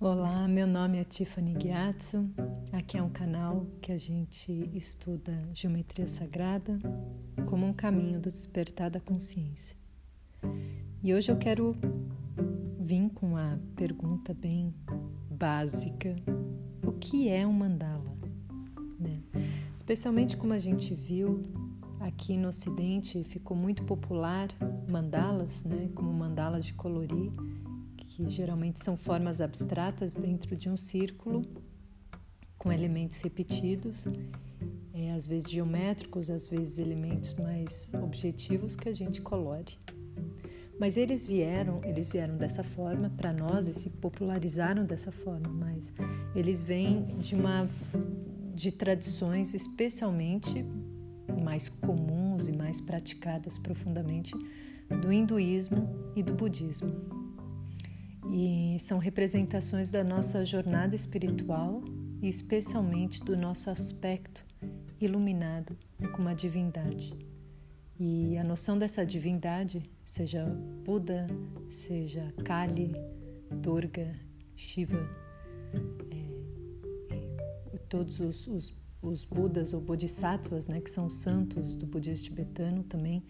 Olá, meu nome é Tiffany Gyatso. Aqui é um canal que a gente estuda geometria sagrada como um caminho do despertar da consciência. E hoje eu quero vir com uma pergunta bem básica: o que é um mandala? Né? Especialmente como a gente viu aqui no Ocidente, ficou muito popular mandalas, né? como mandalas de colorir que geralmente são formas abstratas dentro de um círculo com elementos repetidos, é, às vezes geométricos, às vezes elementos mais objetivos que a gente colore. Mas eles vieram, eles vieram dessa forma para nós e se popularizaram dessa forma, mas eles vêm de uma de tradições especialmente mais comuns e mais praticadas profundamente do hinduísmo e do budismo e são representações da nossa jornada espiritual e especialmente do nosso aspecto iluminado com a divindade. E a noção dessa divindade, seja Buda, seja Kali, Durga, Shiva, é, todos os, os, os Budas ou Bodhisattvas, né, que são santos do budismo tibetano também,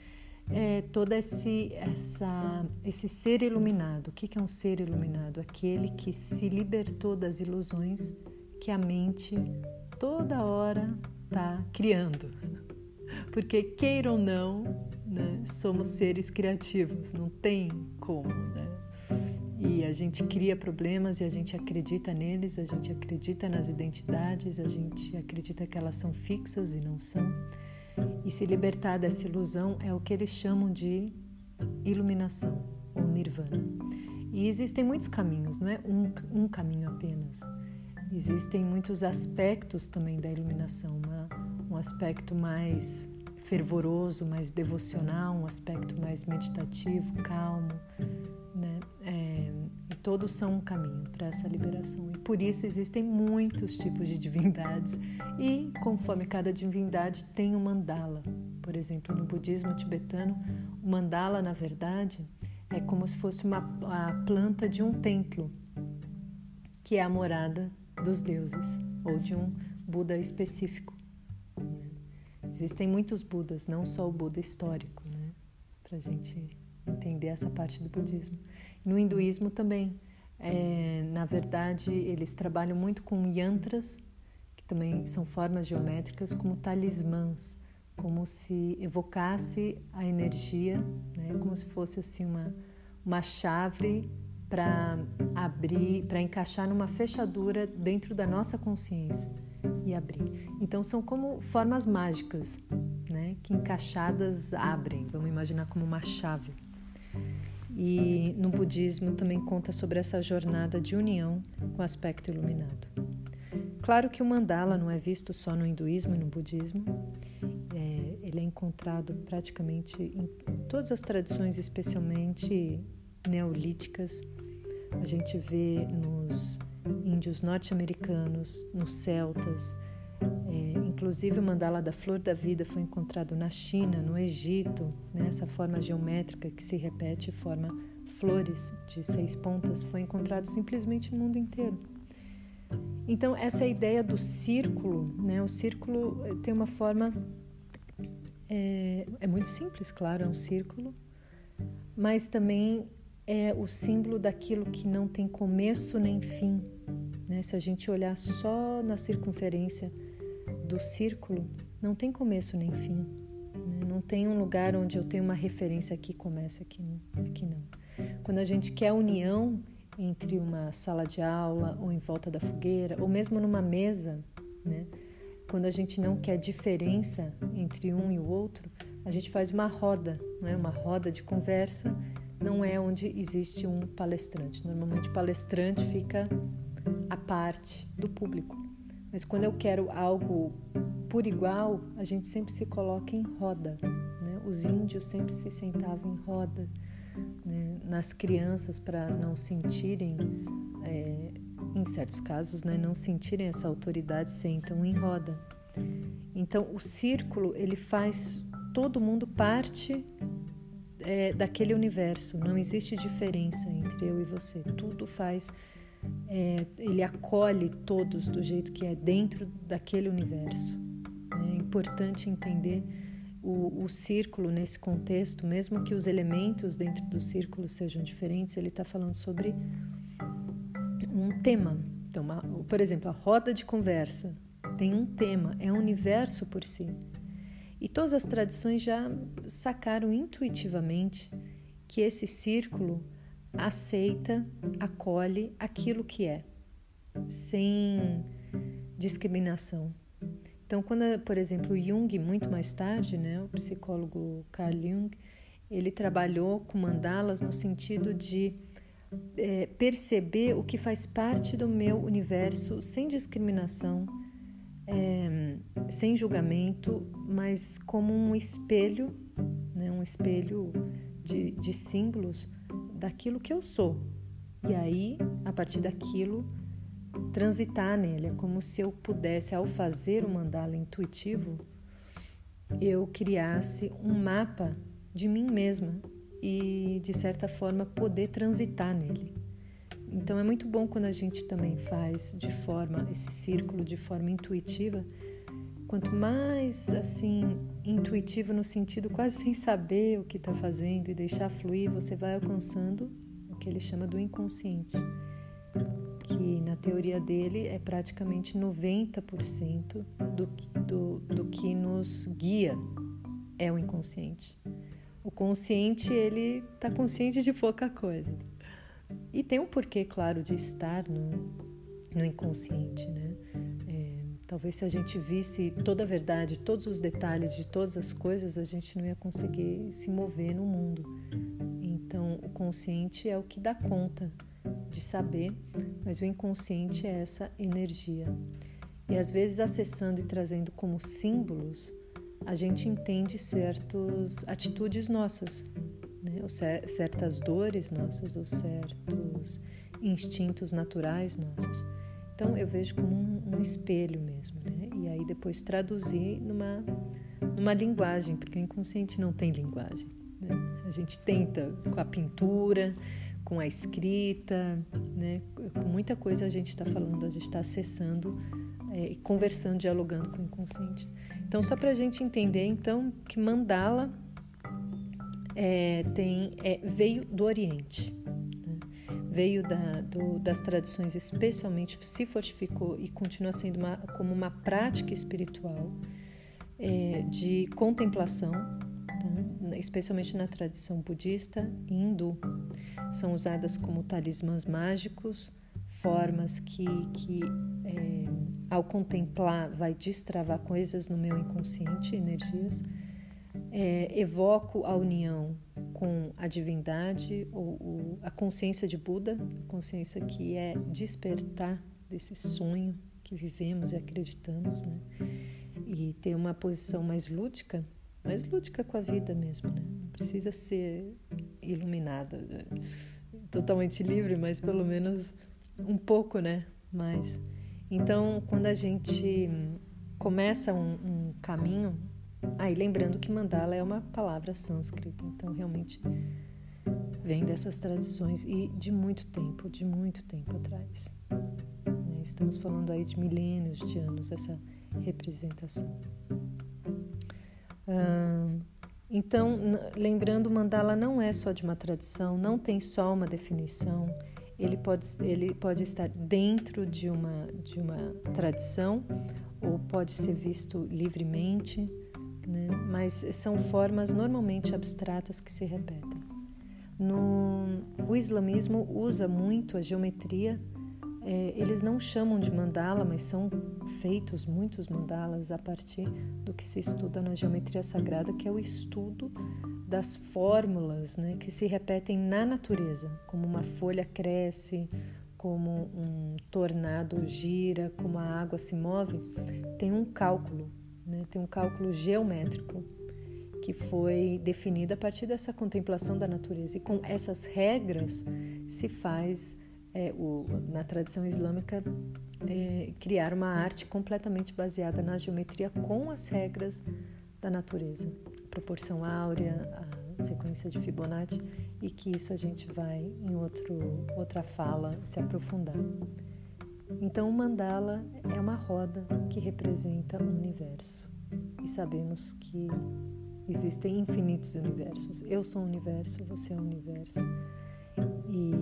é, todo esse, essa, esse ser iluminado. O que é um ser iluminado? Aquele que se libertou das ilusões que a mente toda hora está criando. Porque, queira ou não, né, somos seres criativos, não tem como. Né? E a gente cria problemas e a gente acredita neles, a gente acredita nas identidades, a gente acredita que elas são fixas e não são. E se libertar dessa ilusão é o que eles chamam de iluminação ou nirvana. E existem muitos caminhos, não é um, um caminho apenas. Existem muitos aspectos também da iluminação, uma, um aspecto mais fervoroso, mais devocional, um aspecto mais meditativo, calmo, todos são um caminho para essa liberação. E por isso existem muitos tipos de divindades e conforme cada divindade tem um mandala. Por exemplo, no budismo tibetano, o mandala, na verdade, é como se fosse uma, a planta de um templo, que é a morada dos deuses ou de um Buda específico. Existem muitos Budas, não só o Buda histórico, né? para a gente entender essa parte do budismo. No hinduísmo também. É, na verdade, eles trabalham muito com yantras, também são formas geométricas como talismãs, como se evocasse a energia, né, como se fosse assim uma, uma chave para abrir, para encaixar numa fechadura dentro da nossa consciência e abrir. Então são como formas mágicas, né, que encaixadas abrem. Vamos imaginar como uma chave. E no budismo também conta sobre essa jornada de união com aspecto iluminado. Claro que o mandala não é visto só no hinduísmo e no budismo. É, ele é encontrado praticamente em todas as tradições, especialmente neolíticas. A gente vê nos índios norte-americanos, nos celtas. É, inclusive o mandala da flor da vida foi encontrado na China, no Egito. Né? Essa forma geométrica que se repete, forma flores de seis pontas, foi encontrado simplesmente no mundo inteiro. Então, essa ideia do círculo, né? O círculo eh, tem uma forma. É, é muito simples, claro, é um círculo, mas também é o símbolo daquilo que não tem começo nem fim. Né? Se a gente olhar só na circunferência do círculo, não tem começo nem fim. Né? Não tem um lugar onde eu tenho uma referência aqui começa, aqui, aqui não. Quando a gente quer união, entre uma sala de aula ou em volta da fogueira, ou mesmo numa mesa, né? Quando a gente não quer diferença entre um e o outro, a gente faz uma roda, né? Uma roda de conversa. Não é onde existe um palestrante. Normalmente o palestrante fica à parte do público. Mas quando eu quero algo por igual, a gente sempre se coloca em roda. Né? Os índios sempre se sentavam em roda né, nas crianças para não sentirem, é, em certos casos, né, não sentirem essa autoridade, sentam em roda. Então, o círculo ele faz todo mundo parte é, daquele universo. Não existe diferença entre eu e você. Tudo faz é, ele acolhe todos do jeito que é dentro daquele universo. É importante entender o, o círculo nesse contexto, mesmo que os elementos dentro do círculo sejam diferentes, ele está falando sobre um tema. Então, uma, por exemplo, a roda de conversa tem um tema, é um universo por si. E todas as tradições já sacaram intuitivamente que esse círculo aceita, acolhe aquilo que é, sem discriminação. Então, quando, por exemplo, Jung, muito mais tarde, né, o psicólogo Carl Jung, ele trabalhou com mandalas no sentido de é, perceber o que faz parte do meu universo sem discriminação, é, sem julgamento, mas como um espelho, né, um espelho de, de símbolos daquilo que eu sou. E aí, a partir daquilo, transitar nele. É como se eu pudesse, ao fazer o mandala intuitivo, eu criasse um mapa de mim mesma e, de certa forma, poder transitar nele. Então é muito bom quando a gente também faz de forma esse círculo de forma intuitiva. Quanto mais assim intuitivo no sentido quase sem saber o que está fazendo e deixar fluir, você vai alcançando o que ele chama do inconsciente que na teoria dele é praticamente 90% do, do, do que nos guia é o inconsciente. O consciente, ele está consciente de pouca coisa. E tem um porquê, claro, de estar no, no inconsciente, né? É, talvez se a gente visse toda a verdade, todos os detalhes de todas as coisas, a gente não ia conseguir se mover no mundo. Então, o consciente é o que dá conta de saber, mas o inconsciente é essa energia. E às vezes acessando e trazendo como símbolos, a gente entende certas atitudes nossas, né? ou certas dores nossas, ou certos instintos naturais nossos. Então eu vejo como um, um espelho mesmo, né? E aí depois traduzir numa, numa linguagem, porque o inconsciente não tem linguagem. Né? A gente tenta com a pintura, com a escrita, né? com muita coisa a gente está falando, a gente está acessando é, conversando, dialogando com o inconsciente. Então, só para a gente entender, então, que mandala é, tem, é, veio do Oriente? Veio da, do, das tradições, especialmente se fortificou e continua sendo uma, como uma prática espiritual é, de contemplação, tá? especialmente na tradição budista e hindu. São usadas como talismãs mágicos, formas que, que é, ao contemplar vai destravar coisas no meu inconsciente, energias. É, evoco a união com a divindade ou, ou, a consciência de Buda, a consciência que é despertar desse sonho que vivemos e acreditamos, né? E ter uma posição mais lúdica, mais lúdica com a vida mesmo, né? Não precisa ser iluminada, né? totalmente livre, mas pelo menos um pouco, né? Mais. Então, quando a gente começa um, um caminho, aí ah, lembrando que mandala é uma palavra sânscrita, então realmente vem dessas tradições e de muito tempo, de muito tempo atrás. Né? Estamos falando aí de milênios de anos essa representação. Hum, então, lembrando, mandala não é só de uma tradição, não tem só uma definição. Ele pode, ele pode estar dentro de uma, de uma tradição ou pode ser visto livremente, né? mas são formas normalmente abstratas que se repetem. No, o islamismo usa muito a geometria é, eles não chamam de mandala, mas são feitos muitos mandalas a partir do que se estuda na geometria sagrada, que é o estudo das fórmulas né, que se repetem na natureza, como uma folha cresce, como um tornado gira, como a água se move, tem um cálculo, né, tem um cálculo geométrico que foi definido a partir dessa contemplação da natureza. E com essas regras se faz é, o, na tradição islâmica, é, criar uma arte completamente baseada na geometria com as regras da natureza, a proporção áurea, sequência de Fibonacci e que isso a gente vai em outro, outra fala se aprofundar. Então, o mandala é uma roda que representa o universo e sabemos que existem infinitos universos. Eu sou o universo, você é o universo e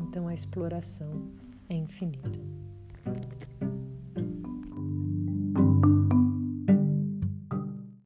então a exploração é infinita.